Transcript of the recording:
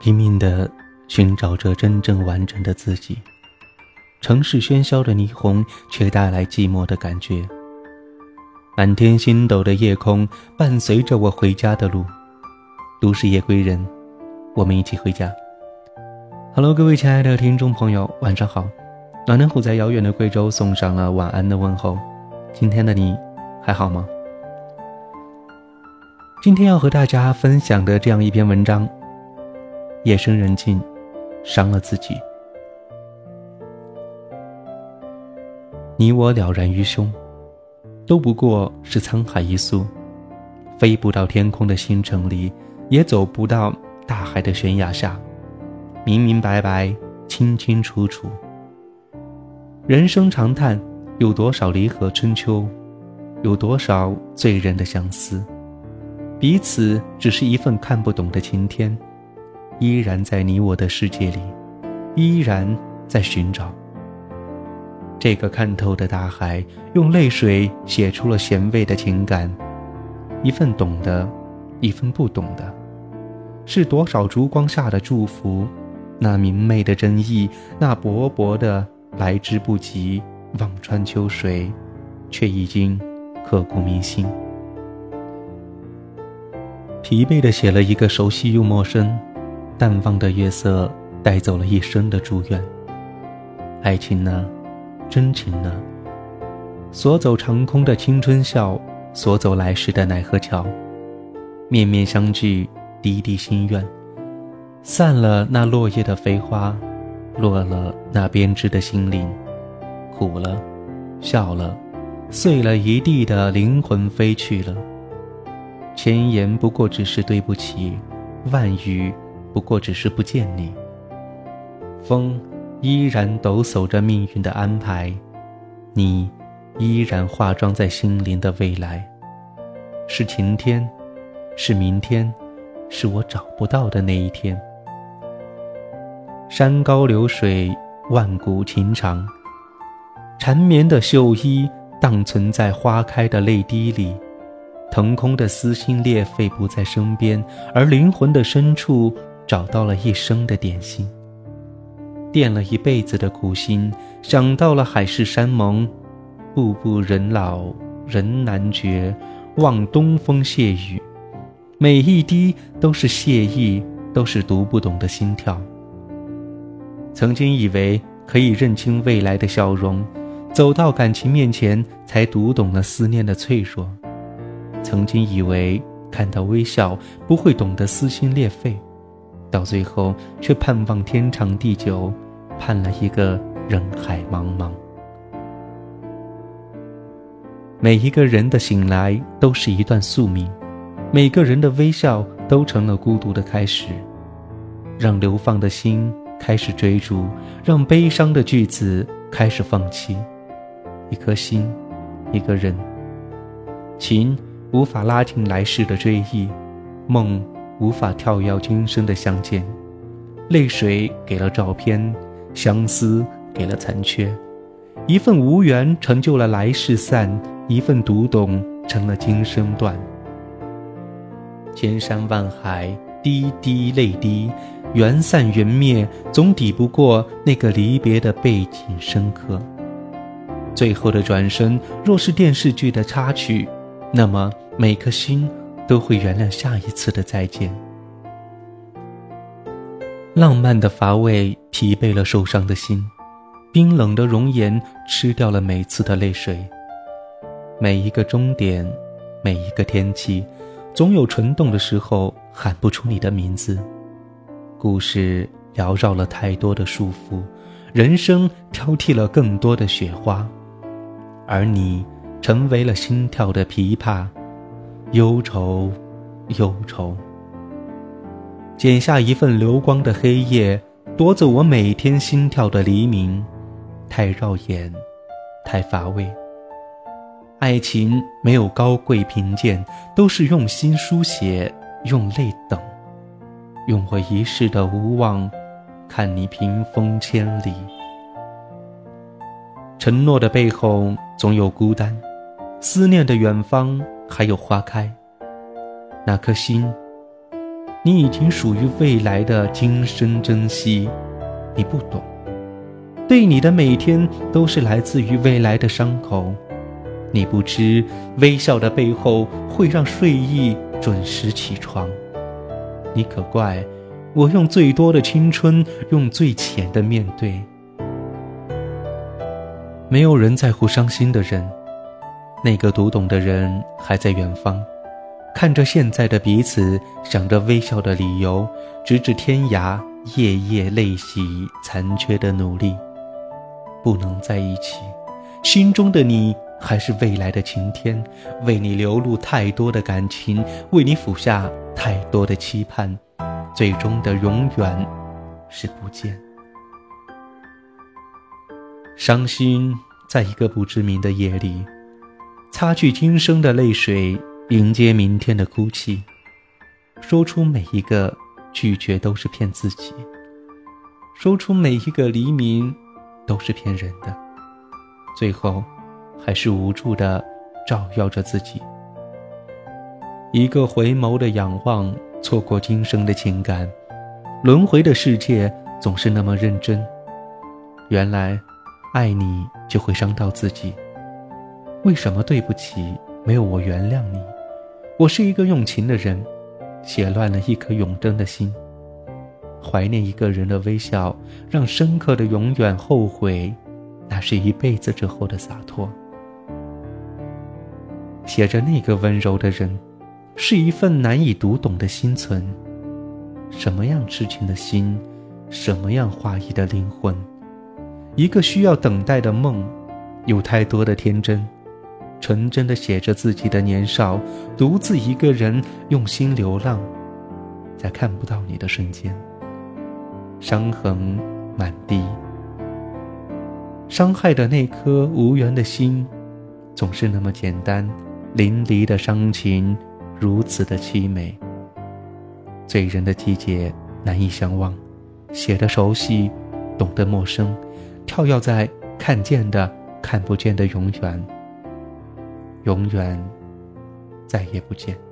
拼命地寻找着真正完整的自己。城市喧嚣的霓虹，却带来寂寞的感觉。满天星斗的夜空，伴随着我回家的路。都市夜归人，我们一起回家。Hello，各位亲爱的听众朋友，晚上好。暖暖虎在遥远的贵州送上了晚安的问候。今天的你还好吗？今天要和大家分享的这样一篇文章，夜深人静，伤了自己。你我了然于胸，都不过是沧海一粟，飞不到天空的星辰里，也走不到大海的悬崖下，明明白白，清清楚楚。人生长叹，有多少离合春秋，有多少醉人的相思，彼此只是一份看不懂的晴天，依然在你我的世界里，依然在寻找。这个看透的大海，用泪水写出了咸味的情感，一份懂得，一份不懂的，是多少烛光下的祝福，那明媚的真意，那薄薄的来之不及，望穿秋水，却已经刻骨铭心。疲惫的写了一个熟悉又陌生，淡忘的月色带走了一生的祝愿。爱情呢？真情呢？锁走长空的青春笑，锁走来时的奈何桥。面面相聚，滴滴心愿。散了那落叶的飞花，落了那编织的心灵。苦了，笑了，碎了一地的灵魂飞去了。千言不过只是对不起，万语不过只是不见你。风。依然抖擞着命运的安排，你依然化妆在心灵的未来，是晴天，是明天，是我找不到的那一天。山高流水，万古情长，缠绵的绣衣荡存在花开的泪滴里，腾空的撕心裂肺不在身边，而灵魂的深处找到了一生的点心。垫了一辈子的苦心，想到了海誓山盟，步步人老人难绝，望东风谢雨，每一滴都是谢意，都是读不懂的心跳。曾经以为可以认清未来的笑容，走到感情面前才读懂了思念的脆弱。曾经以为看到微笑不会懂得撕心裂肺。到最后，却盼望天长地久，盼了一个人海茫茫。每一个人的醒来都是一段宿命，每个人的微笑都成了孤独的开始。让流放的心开始追逐，让悲伤的句子开始放弃。一颗心，一个人，情无法拉近来世的追忆，梦。无法跳跃今生的相见，泪水给了照片，相思给了残缺，一份无缘成就了来世散，一份读懂成了今生断。千山万海，滴滴泪滴，缘散缘灭，总抵不过那个离别的背景深刻。最后的转身，若是电视剧的插曲，那么每颗心。都会原谅下一次的再见。浪漫的乏味疲惫了受伤的心，冰冷的容颜吃掉了每次的泪水。每一个终点，每一个天气，总有蠢动的时候喊不出你的名字。故事缭绕了太多的束缚，人生挑剔了更多的雪花，而你成为了心跳的琵琶。忧愁，忧愁。剪下一份流光的黑夜，夺走我每天心跳的黎明。太绕眼，太乏味。爱情没有高贵贫贱，都是用心书写，用泪等，用我一世的无望，看你屏风千里。承诺的背后总有孤单，思念的远方。还有花开，那颗心，你已经属于未来的今生珍惜。你不懂，对你的每天都是来自于未来的伤口。你不知微笑的背后会让睡意准时起床。你可怪我用最多的青春，用最浅的面对。没有人在乎伤心的人，那个读懂的人还在远方，看着现在的彼此，想着微笑的理由，直至天涯，夜夜泪洗残缺的努力，不能在一起。心中的你还是未来的晴天，为你流露太多的感情，为你俯下太多的期盼，最终的永远是不见。伤心，在一个不知名的夜里，擦去今生的泪水，迎接明天的哭泣。说出每一个拒绝都是骗自己，说出每一个黎明都是骗人的，最后还是无助的照耀着自己。一个回眸的仰望，错过今生的情感，轮回的世界总是那么认真。原来。爱你就会伤到自己，为什么对不起没有我原谅你？我是一个用情的人，写乱了一颗永贞的心。怀念一个人的微笑，让深刻的永远后悔，那是一辈子之后的洒脱。写着那个温柔的人，是一份难以读懂的心存。什么样痴情的心，什么样画意的灵魂。一个需要等待的梦，有太多的天真，纯真的写着自己的年少，独自一个人用心流浪，在看不到你的瞬间，伤痕满地。伤害的那颗无缘的心，总是那么简单，淋漓的伤情，如此的凄美。醉人的季节，难以相忘，写的熟悉，懂得陌生。跳跃在看见的、看不见的永远，永远再也不见。